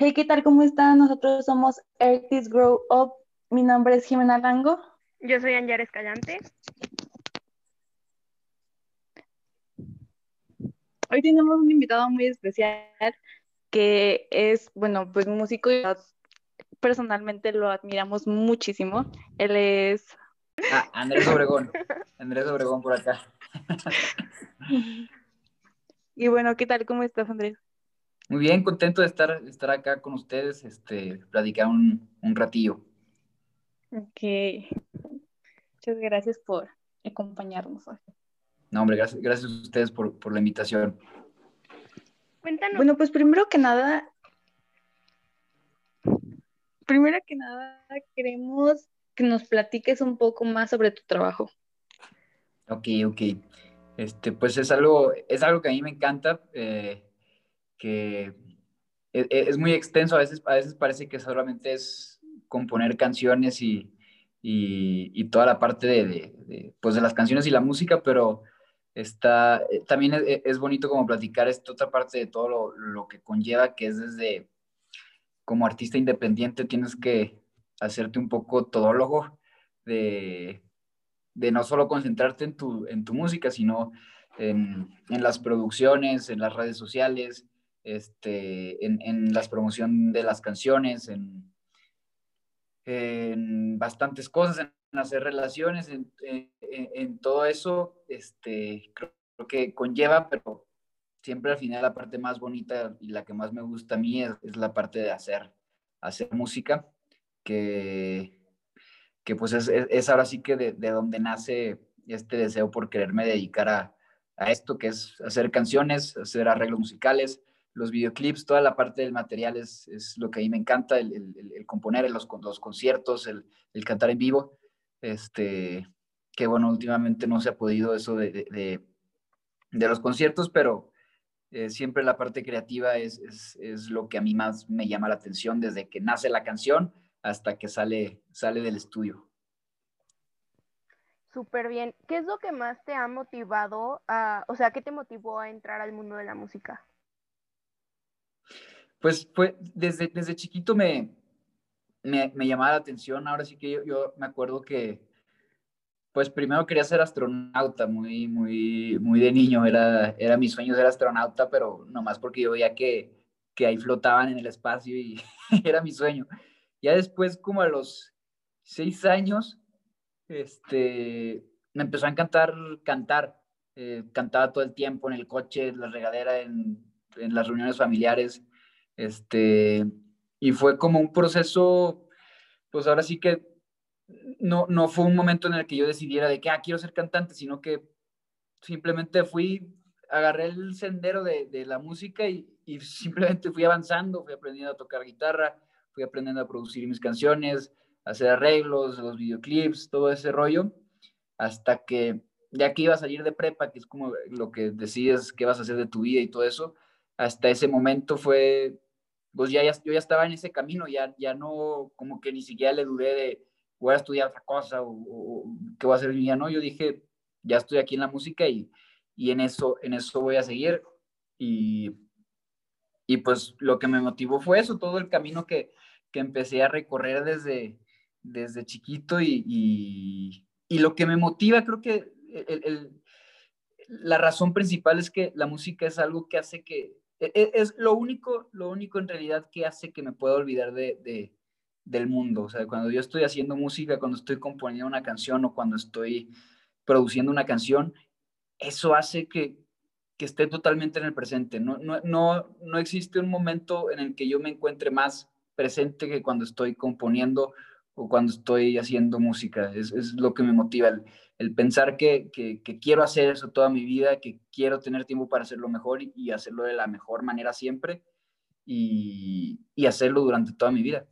Hey, ¿qué tal? ¿Cómo están? Nosotros somos Artists Grow Up. Mi nombre es Jimena Lango. Yo soy Anjar Escalante. Hoy tenemos un invitado muy especial que es, bueno, pues músico y personalmente lo admiramos muchísimo. Él es... Ah, Andrés Obregón. Andrés Obregón por acá. y bueno, ¿qué tal? ¿Cómo estás, Andrés? Muy bien, contento de estar, estar acá con ustedes, este, platicar un, un ratillo. Ok. Muchas gracias por acompañarnos hoy. No, hombre, gracias, gracias a ustedes por, por la invitación. Cuéntanos. Bueno, pues primero que nada, primero que nada queremos que nos platiques un poco más sobre tu trabajo. Ok, ok. Este, pues es algo, es algo que a mí me encanta. Eh, que e, e, es, muy extenso, a veces, a veces parece que solamente es componer canciones y, y, toda la parte de, pues de las canciones y la música, pero está, eh, también es, es, bonito como platicar esta otra parte de todo lo, lo, que conlleva, que es desde, como artista independiente tienes que hacerte un poco todólogo de, de no solo concentrarte en tu, en tu música, sino en, en las producciones, en las redes sociales, este, en, en la promoción de las canciones, en, en bastantes cosas, en hacer relaciones, en, en, todo eso, este, creo, que conlleva, pero siempre al final la parte más bonita y la que más me gusta a mí es, es la parte de hacer, hacer música, que, que pues es, es, ahora sí que de, de, donde nace este deseo por quererme dedicar a, a esto, que es hacer canciones, hacer arreglos musicales, los videoclips, toda la parte del material es, es lo que a mí me encanta, el, el, componer los, los conciertos, el, el, cantar en vivo. Este, que bueno, últimamente no se ha podido eso de, de, de los conciertos, pero eh, siempre la parte creativa es, es, es, lo que a mí más me llama la atención desde que nace la canción hasta que sale, sale del estudio. Súper bien. ¿Qué es lo que más te ha motivado a, o sea, qué te motivó a entrar al mundo de la música? Pues fue, desde, desde chiquito me, me, me, llamaba la atención. Ahora sí que yo, me acuerdo que, pues primero quería ser astronauta, muy, muy, muy de niño. Era, era mi sueño ser astronauta, pero nomás porque yo veía que, que ahí flotaban en el espacio y era mi sueño. Ya después, como a los seis años, este, me empezó a encantar cantar. Eh, cantaba todo el tiempo en el coche, en la regadera, en, en las reuniones familiares. Este, y fue como un proceso, pues ahora sí que no, no fue un momento en el que yo decidiera de que, ah, quiero ser cantante, sino que simplemente fui, agarré el sendero de, de la música y, y, simplemente fui avanzando, fui aprendiendo a tocar guitarra, fui aprendiendo a producir mis canciones, hacer arreglos, los videoclips, todo ese rollo, hasta que ya que iba a salir de prepa, que es como lo que decides qué vas a hacer de tu vida y todo eso, hasta ese momento fue pues ya, ya, yo ya estaba en ese camino, ya, ya no, como que ni siquiera le dudé de voy a estudiar otra cosa o, o qué voy a hacer vida, no, yo dije, ya estoy aquí en la música y, y en, eso, en eso voy a seguir. Y, y pues lo que me motivó fue eso, todo el camino que, que empecé a recorrer desde, desde chiquito y, y, y lo que me motiva, creo que el, el, la razón principal es que la música es algo que hace que, es, lo único, lo único en realidad que hace que me pueda olvidar de, del mundo. O sea, cuando yo estoy haciendo música, cuando estoy componiendo una canción o cuando estoy produciendo una canción, eso hace que, que esté totalmente en el presente. No, no, no, no existe un momento en el que yo me encuentre más presente que cuando estoy componiendo o cuando estoy haciendo música. Es, es lo que me motiva. El, el pensar que, que, que, quiero hacer eso toda mi vida, que quiero tener tiempo para hacerlo mejor y, hacerlo de la mejor manera siempre y, y, hacerlo durante toda mi vida.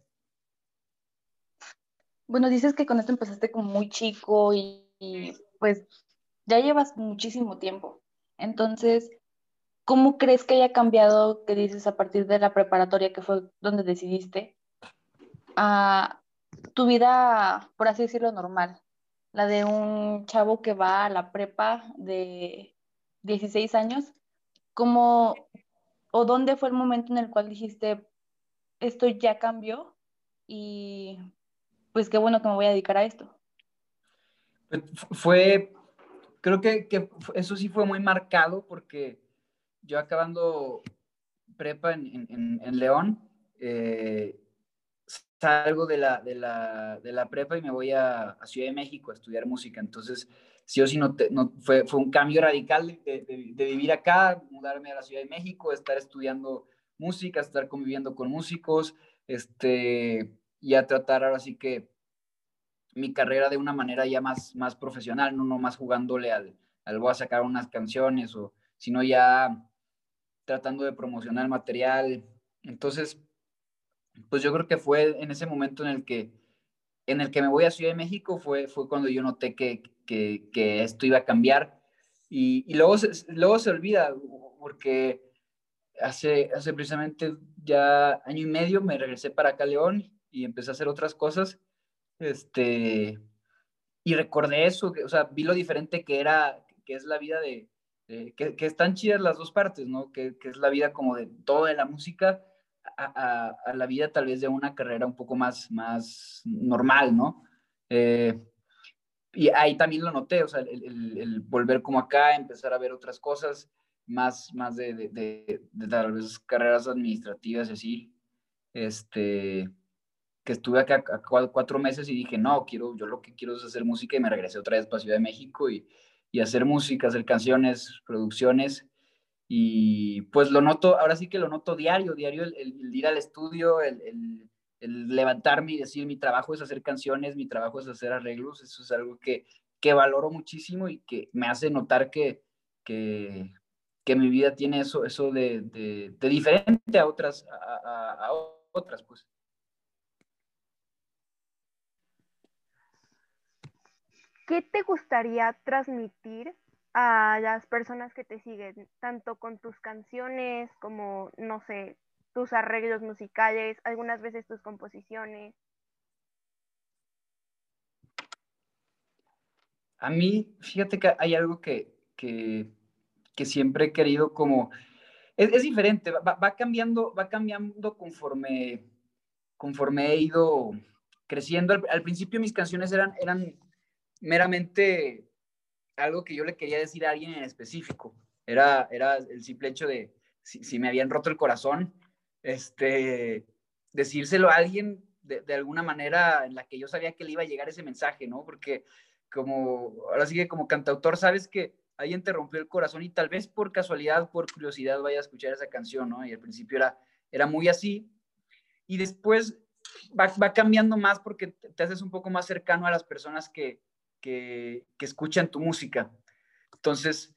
Bueno, dices que con esto empezaste como muy chico y, y pues ya llevas muchísimo tiempo. Entonces, ¿cómo crees que haya cambiado, que dices, a partir de la preparatoria, que fue donde decidiste, a tu vida, por así decirlo, normal? la de un chavo que va a la prepa de 16 años, ¿cómo o dónde fue el momento en el cual dijiste, esto ya cambió y pues qué bueno que me voy a dedicar a esto. Pues, fue, creo que, eso sí fue muy marcado porque yo acabando prepa en, León, eh, salgo de la, de, la, prepa y me voy a, Ciudad de México a estudiar música. Entonces, sí o sí, no, no fue, fue un cambio radical de, vivir acá, mudarme a la Ciudad de México, estar estudiando música, estar conviviendo con músicos, este, y a tratar ahora sí que mi carrera de una manera ya más, más profesional, no nomás jugándole al, al voy a sacar unas canciones, o, sino ya tratando de promocionar material. Entonces, pues yo creo que fue en ese momento en el que, en el que me voy a Ciudad de México, fue, fue cuando yo noté que, que, que esto iba a cambiar. Y, luego, se, luego se olvida, porque hace, hace precisamente ya año y medio me regresé para acá León y empecé a hacer otras cosas. Este, y recordé eso, o sea, vi lo diferente que era, que es la vida de, que, que, están chidas las dos partes, ¿no? Que, que, es la vida como de todo de la música a, la vida tal vez de una carrera un poco más, más normal, ¿no? Eh, y ahí también lo noté, o sea, el, volver como acá, empezar a ver otras cosas, más, más de, de, de, tal vez carreras administrativas así, este, que estuve acá cuatro meses y dije, no, quiero, yo lo que quiero es hacer música y me regresé otra vez para Ciudad de México y, y hacer música, hacer canciones, producciones. Y pues lo noto, ahora sí que lo noto diario, diario el, ir al estudio, el, levantarme y decir mi trabajo es hacer canciones, mi trabajo es hacer arreglos, eso es algo que, que valoro muchísimo y que me hace notar que, que, que mi vida tiene eso, eso de, de, diferente a otras, a, a otras, pues. ¿qué te gustaría transmitir a las personas que te siguen, tanto con tus canciones como, no sé, tus arreglos musicales, algunas veces tus composiciones? A mí, fíjate que hay algo que, que, siempre he querido como... Es, diferente, va, cambiando, va cambiando conforme, conforme he ido creciendo. Al, al, principio mis canciones eran, eran meramente algo que yo le quería decir a alguien en específico. Era, era el simple hecho de, si, me habían roto el corazón, este, decírselo a alguien de, de, alguna manera en la que yo sabía que le iba a llegar ese mensaje, ¿no? Porque como, ahora sí que como cantautor sabes que alguien te rompió el corazón y tal vez por casualidad, por curiosidad vaya a escuchar esa canción, ¿no? Y al principio era, era muy así. Y después va, va cambiando más porque te haces un poco más cercano a las personas que, que, escuchan tu música. Entonces,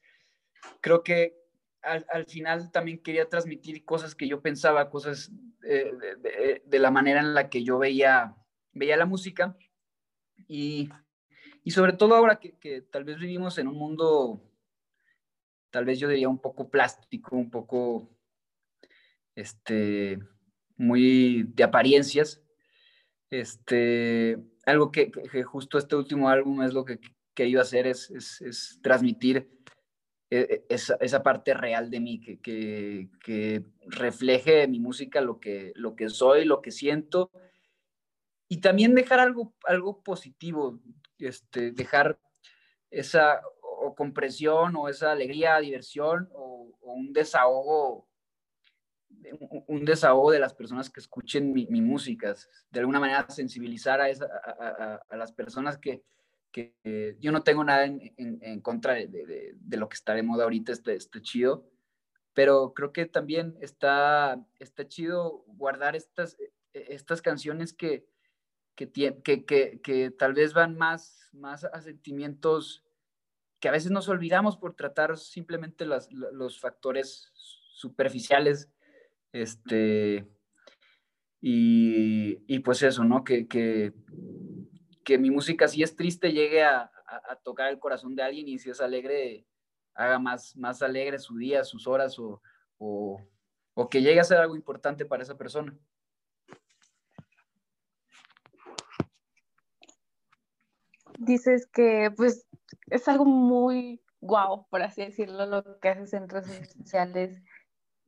creo que al, final también quería transmitir cosas que yo pensaba, cosas eh, de, la manera en la que yo veía, veía la música. Y, sobre todo ahora que, tal vez vivimos en un mundo, tal vez yo diría un poco plástico, un poco, este, muy de apariencias, este, algo que, justo este último álbum es lo que he querido hacer, es, es, transmitir eh, esa, esa, parte real de mí, que, que, que, refleje mi música lo que, lo que soy, lo que siento, y también dejar algo, algo positivo, este, dejar esa o compresión o esa alegría, diversión o un desahogo un desahogo de las personas que escuchen mi, música, de alguna manera sensibilizar a, a, las personas que, que yo no tengo nada en, en, contra de, de, lo que está de moda ahorita, este, este chido, pero creo que también está, está chido guardar estas, estas canciones que, que, que, que, que tal vez van más, más a sentimientos que a veces nos olvidamos por tratar simplemente las, los factores superficiales este, y, y pues eso, ¿no? Que, que, que, mi música, si es triste, llegue a, tocar el corazón de alguien y si es alegre, haga más, más alegre su día, sus horas o, o, o que llegue a ser algo importante para esa persona. Dices que pues es algo muy guau, por así decirlo, lo que haces en redes sociales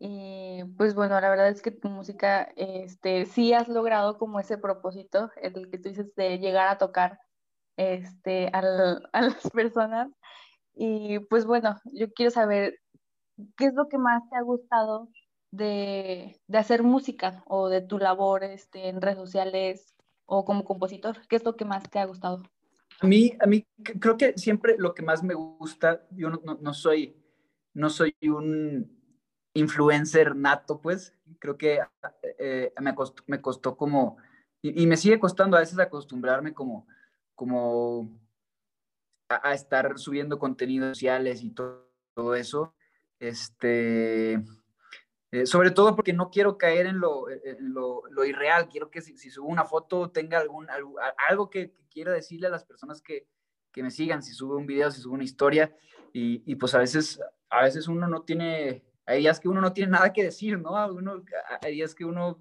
Y pues bueno, la verdad es que tu música, este, sí has logrado como ese propósito, el que tú dices de llegar a tocar este, a las personas. Y pues bueno, yo quiero saber qué es lo que más te ha gustado de, hacer música o de tu labor este, en redes sociales o como compositor. ¿Qué es lo que más te ha gustado? A mí, a mí creo que siempre lo que más me gusta, yo no, soy, no soy un influencer nato, pues creo que eh, me, costó, me costó como, y, me sigue costando a veces acostumbrarme como, como a, estar subiendo contenidos sociales y todo, eso. Este, eh, sobre todo porque no quiero caer en lo, lo, irreal, quiero que si, subo una foto tenga algún, algo, que, quiera decirle a las personas que, que, me sigan, si subo un video, si subo una historia, y, y, pues a veces, a veces uno no tiene, hay días que uno no tiene nada que decir, ¿no? Uno, hay días que uno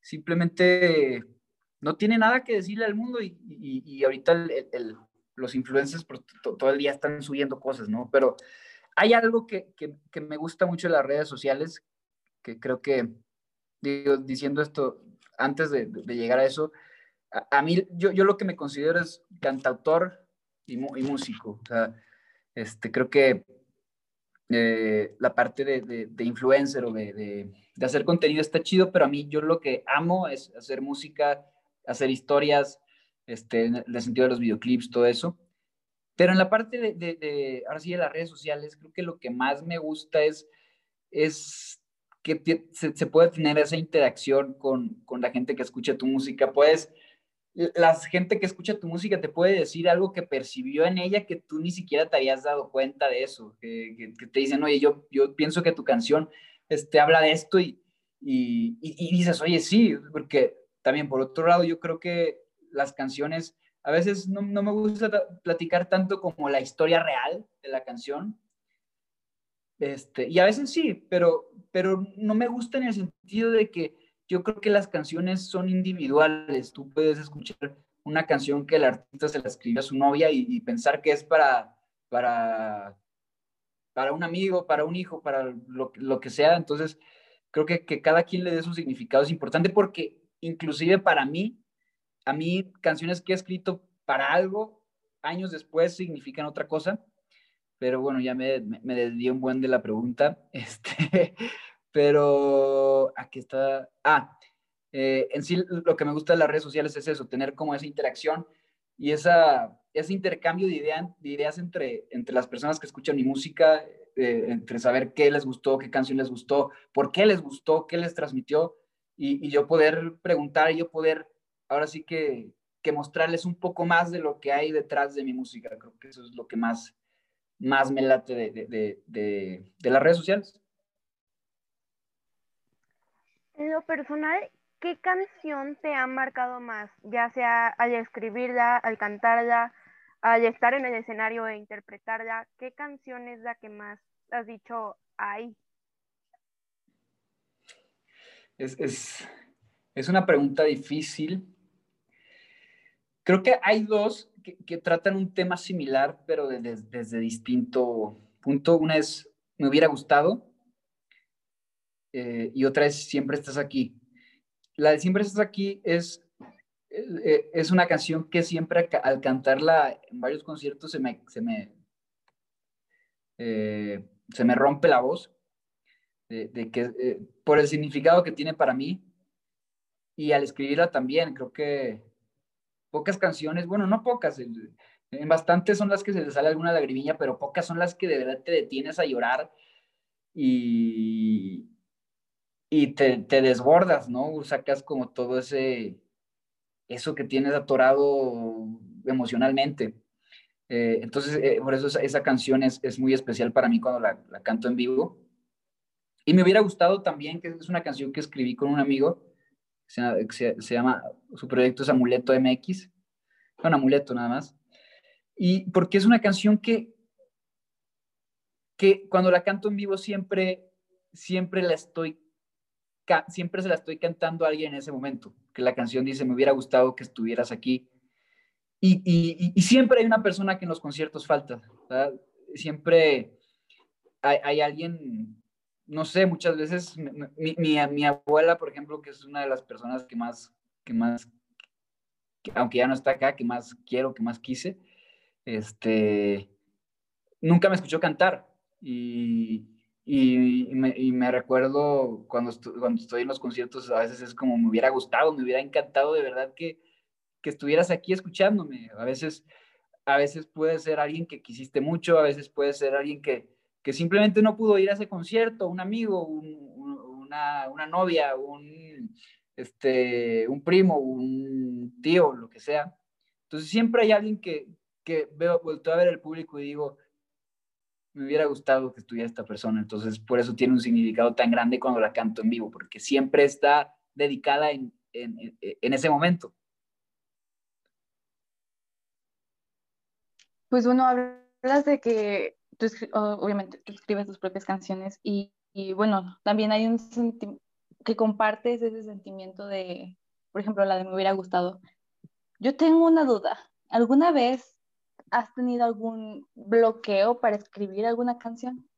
simplemente no tiene nada que decirle al mundo y, y, ahorita los influencers todo el día están subiendo cosas, ¿no? Pero hay algo que me gusta mucho de las redes sociales, que creo que, digo, diciendo esto, antes de, llegar a eso, a, mí, yo, yo, lo que me considero es cantautor y, y músico. O sea, este, creo que eh, la parte de, de, influencer o de, de, hacer contenido está chido, pero a mí yo lo que amo es hacer música, hacer historias, este, en el sentido de los videoclips, todo eso. Pero en la parte de, ahora sí, de las redes sociales, creo que lo que más me gusta es, es que se, puede tener esa interacción con, con, la gente que escucha tu música. Puedes, la gente que escucha tu música te puede decir algo que percibió en ella que tú ni siquiera te habías dado cuenta de eso, que, te dicen, oye, yo, yo pienso que tu canción este, habla de esto y, y, y, dices, oye, sí, porque también por otro lado yo creo que las canciones, a veces no, no me gusta platicar tanto como la historia real de la canción, este, y a veces sí, pero, pero no me gusta en el sentido de que yo creo que las canciones son individuales. Tú puedes escuchar una canción que el artista se la escribió a su novia y, pensar que es para, para, para un amigo, para un hijo, para lo, lo que sea. Entonces, creo que, que cada quien le dé su significado es importante porque inclusive para mí, a mí canciones que he escrito para algo, años después significan otra cosa pero bueno, ya me, me, desvié un buen de la pregunta. Este, pero aquí está. Ah, eh, en sí lo que me gusta de las redes sociales es eso, tener como esa interacción y esa, ese intercambio de, de ideas entre, entre las personas que escuchan mi música, eh, entre saber qué les gustó, qué canción les gustó, por qué les gustó, qué les transmitió, y, y yo poder preguntar, y yo poder ahora sí que, que mostrarles un poco más de lo que hay detrás de mi música. Creo que eso es lo que más, más me late de, las redes sociales. En lo personal, ¿qué canción te ha marcado más? Ya sea al escribirla, al cantarla, al estar en el escenario e interpretarla, ¿qué canción es la que más has dicho ahí? Es, es una pregunta difícil. Creo que hay dos que, tratan un tema similar, pero desde distinto punto. Una es, me hubiera gustado, eh, y otra es, siempre estás aquí. La de siempre estás aquí es, eh, es una canción que siempre al cantarla en varios conciertos se me, se me, eh, se me rompe la voz, de, que, por el significado que tiene para mí, y al escribirla también, creo que pocas canciones, bueno, no pocas, en bastantes son las que se te sale alguna lagrimilla, pero pocas son las que de verdad te detienes a llorar y, y te, te desbordas, ¿no? Sacas como todo ese, eso que tienes atorado emocionalmente. Eh, entonces, eh, por eso esa, canción es, es, muy especial para mí cuando la, la, canto en vivo. Y me hubiera gustado también, que es una canción que escribí con un amigo, se, llama, su proyecto es Amuleto MX, un amuleto nada más. Y porque es una canción que, que cuando la canto en vivo siempre, siempre la estoy, siempre se la estoy cantando a alguien en ese momento, que la canción dice, me hubiera gustado que estuvieras aquí. Y, siempre hay una persona que en los conciertos falta, siempre hay, alguien no sé, muchas veces mi, abuela, por ejemplo, que es una de las personas que más, que más, aunque ya no está acá, que más quiero, que más quise, este, nunca me escuchó cantar. Y, y, me, recuerdo cuando, cuando estoy en los conciertos, a veces es como me hubiera gustado, me hubiera encantado de verdad que, que estuvieras aquí escuchándome. A veces, a veces puede ser alguien que quisiste mucho, a veces puede ser alguien que, que simplemente no pudo ir a ese concierto, un amigo, una, una, novia, un, este, un primo, un tío, lo que sea. Entonces siempre hay alguien que, que veo, vuelto a ver el público y digo, me hubiera gustado que estuviera esta persona. Entonces, por eso tiene un significado tan grande cuando la canto en vivo, porque siempre está dedicada en, en, en ese momento. Pues bueno, hablas de que tú, obviamente tú escribes tus propias canciones y, y bueno, también hay un que compartes ese sentimiento de, por ejemplo, la de me hubiera gustado. Yo tengo una duda. ¿Alguna vez ¿Has tenido algún bloqueo para escribir alguna canción?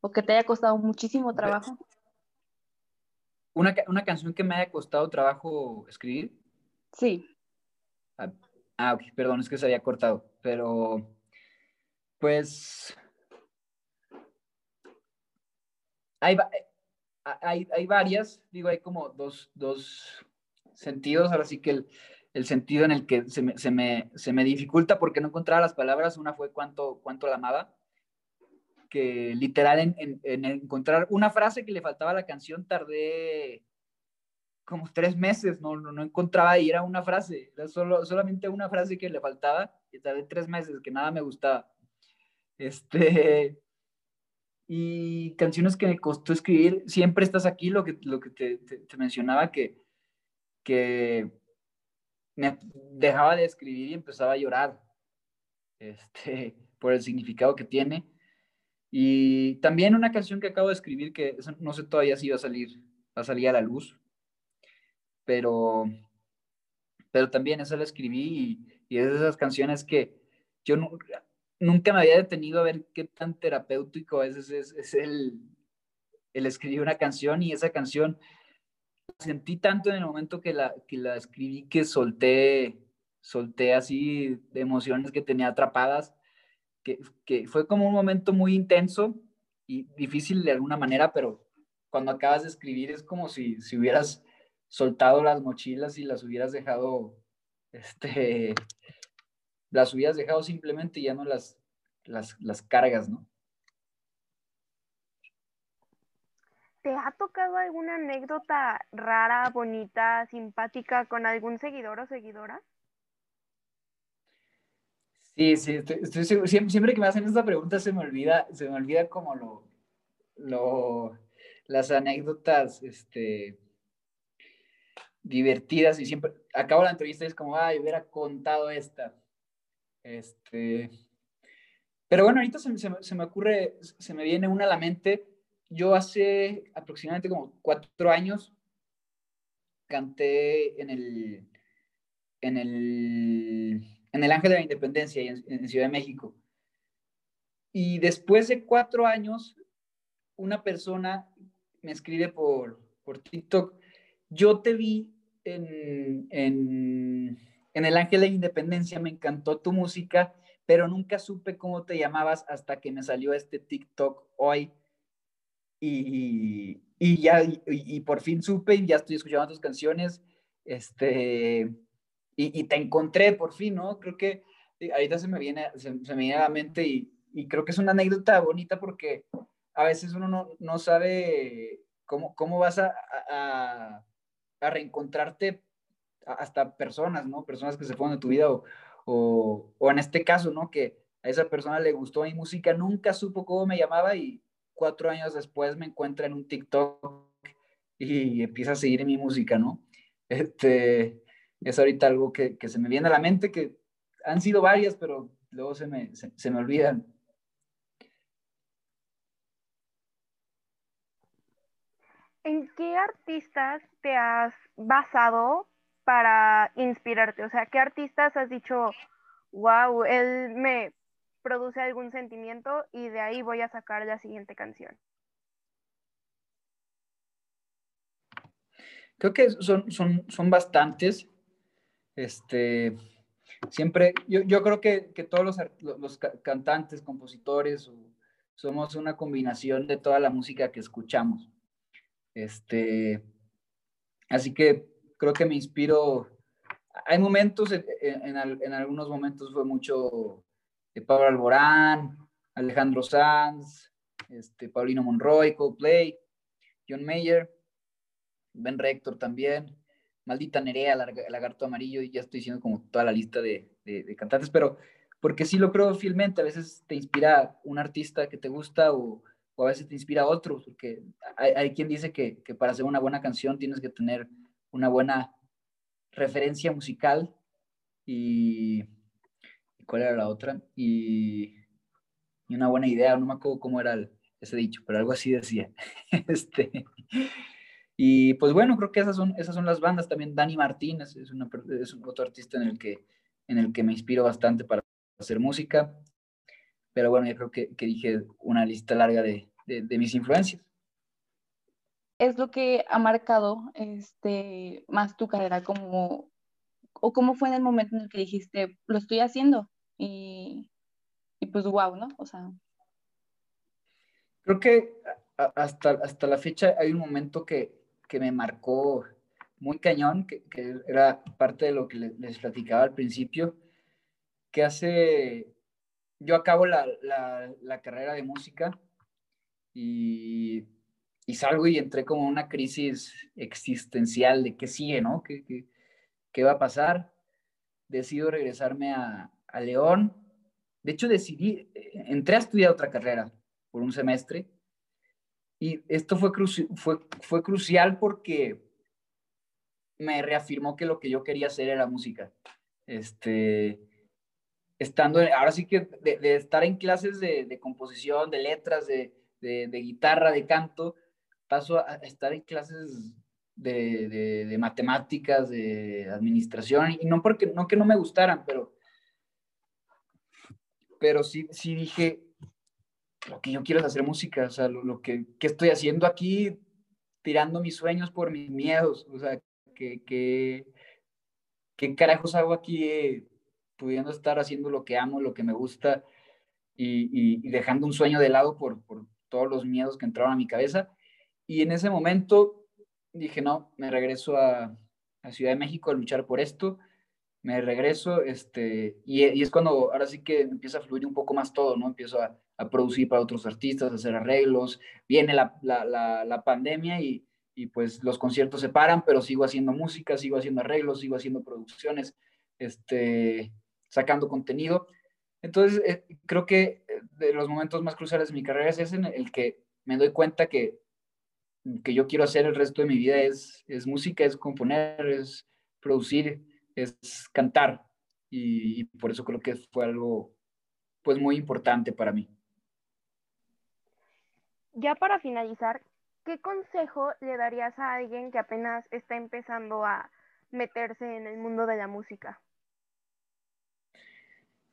¿O que te haya costado muchísimo trabajo? ¿Una, una canción que me haya costado trabajo escribir? Sí. Ah, ah perdón, es que se había cortado, pero pues hay, hay, hay varias, digo, hay como dos, dos sentidos, ahora sí que el, el sentido en el que se me, se me, se me dificulta porque no encontraba las palabras. Una fue cuánto, cuánto la amaba, que literal en, en, encontrar una frase que le faltaba a la canción tardé como tres meses, no, no, no encontraba y era una frase, era solo, solamente una frase que le faltaba y tardé tres meses, que nada me gustaba. Este, y canciones que me costó escribir, siempre estás aquí, lo que, lo que te, te mencionaba, que, que me dejaba de escribir y empezaba a llorar este, por el significado que tiene. Y también una canción que acabo de escribir que no sé todavía si va a salir, va a salir a la luz, pero, pero también esa la escribí y, es de esas canciones que yo nunca me había detenido a ver qué tan terapéutico veces es, es el, el escribir una canción y esa canción sentí tanto en el momento que la, que la escribí que solté, solté así de emociones que tenía atrapadas, que, fue como un momento muy intenso y difícil de alguna manera, pero cuando acabas de escribir es como si, si hubieras soltado las mochilas y las hubieras dejado, este, las hubieras dejado simplemente y ya no las, las, las cargas, ¿no? ¿Te ha tocado alguna anécdota rara, bonita, simpática con algún seguidor o seguidora? Sí, sí, estoy, siempre, que me hacen esta pregunta se me olvida, se me olvida como lo, lo, las anécdotas, este, divertidas y siempre acabo la entrevista y es como, ay, hubiera contado esta. Este, pero bueno, ahorita se, se me ocurre, se me viene una a la mente yo hace aproximadamente como cuatro años canté en el, en el, en el Ángel de la Independencia en, Ciudad de México. Y después de cuatro años, una persona me escribe por, por TikTok, yo te vi en, en, en el Ángel de la Independencia, me encantó tu música, pero nunca supe cómo te llamabas hasta que me salió este TikTok hoy y, y ya, y, por fin supe y ya estoy escuchando tus canciones, este, y, te encontré por fin, ¿no? Creo que eh, ahorita se me viene, se, me viene a la mente y, creo que es una anécdota bonita porque a veces uno no, no sabe cómo, cómo vas a, a, a, reencontrarte hasta personas, ¿no? Personas que se fueron de tu vida o, o, o en este caso, ¿no? Que a esa persona le gustó mi música, nunca supo cómo me llamaba y, cuatro años después me encuentra en un TikTok y empieza a seguir mi música, ¿no? Este, es ahorita algo que, se me viene a la mente, que han sido varias, pero luego se me, se me olvidan. ¿En qué artistas te has basado para inspirarte? O sea, ¿qué artistas has dicho, wow, él me produce algún sentimiento y de ahí voy a sacar la siguiente canción. Creo que son, son, son bastantes. Este, siempre, yo, yo creo que, que todos los, los, cantantes, compositores, somos una combinación de toda la música que escuchamos. Este, así que creo que me inspiro. Hay momentos, e-, e-, en, en, en algunos momentos fue mucho de Pablo Alborán, Alejandro Sanz, este, Paulino Monroy, Coldplay, John Mayer, Ben Rector también, Maldita Nerea, Lagarto Amarillo, y ya estoy diciendo como toda la lista de, cantantes, pero porque sí lo creo fielmente, a veces te inspira un artista que te gusta o, a veces te inspira otro, porque hay, hay quien dice que, que, para hacer una buena canción tienes que tener una buena referencia musical y ¿cuál era la otra? Y, y una buena idea, no me acuerdo cómo era el, ese dicho, pero algo así decía. este, y pues bueno, creo que esas son, esas son las bandas. También Dani Martínez es, una, es otro artista en el, que, en el que me inspiro bastante para hacer música. Pero bueno, yo creo que, que dije una lista larga de, de, de, mis influencias. Es lo que ha marcado este, más tu carrera, como, o cómo fue en el momento en el que dijiste, lo estoy haciendo y, y pues wow, ¿no? O sea, Creo que hasta, hasta la fecha hay un momento que, que me marcó muy cañón, que, que, era parte de lo que les, platicaba al principio, que hace, yo acabo la, la, carrera de música y, y, salgo y entré como una crisis existencial de qué sigue, ¿no? ¿Qué, qué, qué va a pasar? Decido regresarme a, León. De hecho, decidí, eh, entré a estudiar otra carrera, por un semestre. Y esto fue, fue, crucial porque me reafirmó que lo que yo quería hacer era música. Este, estando, ahora sí que de, estar en clases de, de, composición, de letras, de, de, guitarra, de canto, paso a estar en clases de, de, matemáticas, de administración, y no porque no que no me gustaran, pero, pero sí, sí dije, lo que yo quiero es hacer música, o sea, lo, que, estoy haciendo aquí, tirando mis sueños por mis miedos, o sea, que, ¿qué carajos hago aquí eh, pudiendo estar haciendo lo que amo, lo que me gusta y, dejando un sueño de lado por, por todos los miedos que entraron a mi cabeza? Y en ese momento dije, no, me regreso a, a Ciudad de México a luchar por esto me regreso, este, y, y, es cuando ahora sí que empieza a fluir un poco más todo, ¿no? Empiezo a, a producir para otros artistas, a hacer arreglos, viene la, la, la, la pandemia y, y, pues los conciertos se paran, pero sigo haciendo música, sigo haciendo arreglos, sigo haciendo producciones, este, sacando contenido. Entonces, eh, creo que eh, de los momentos más cruciales de mi carrera es ese en el que me doy cuenta que, que yo quiero hacer el resto de mi vida es, es música, es componer, es producir, es cantar. Y, y por eso creo que fue algo pues muy importante para mí. Ya para finalizar, ¿qué consejo le darías a alguien que apenas está empezando a meterse en el mundo de la música?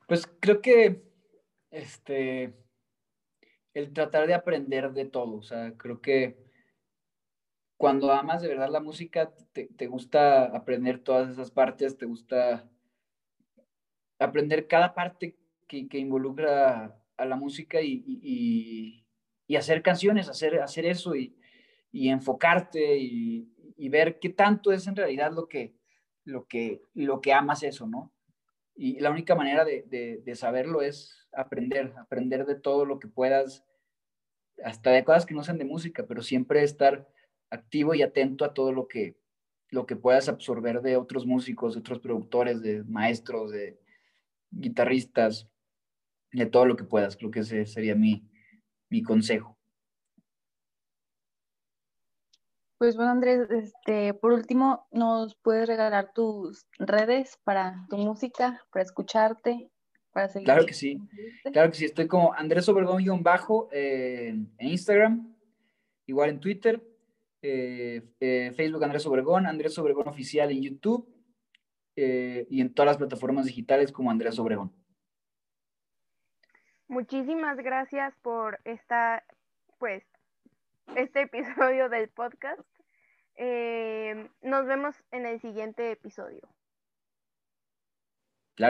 Pues creo que este el tratar de aprender de todo, o sea, creo que cuando amas de verdad la música, te, te gusta aprender todas esas partes, te gusta aprender cada parte que, que involucra a la música y, y, y, hacer canciones, hacer, hacer eso y, enfocarte y, ver qué tanto es en realidad lo que, lo que, lo que amas eso, ¿no? Y la única manera de, de, de saberlo es aprender, aprender de todo lo que puedas, hasta de cosas que no sean de música, pero siempre estar activo y atento a todo lo que, lo que puedas absorber de otros músicos, de otros productores, de maestros, de guitarristas, de todo lo que puedas. Creo que ese sería mi, mi consejo. Pues bueno, Andrés, este, por último, ¿nos puedes regalar tus redes para tu música, para escucharte, para seguir? Claro que sí, claro que sí. Estoy como Andrés Obregón-bajo eh, en Instagram, igual en Twitter, eh, eh, Facebook Andrés Obregón, Andrés Obregón Oficial en YouTube y en todas las plataformas digitales como Andrés Obregón. Muchísimas gracias por esta, pues, este episodio del podcast. Eh, nos vemos en el siguiente episodio.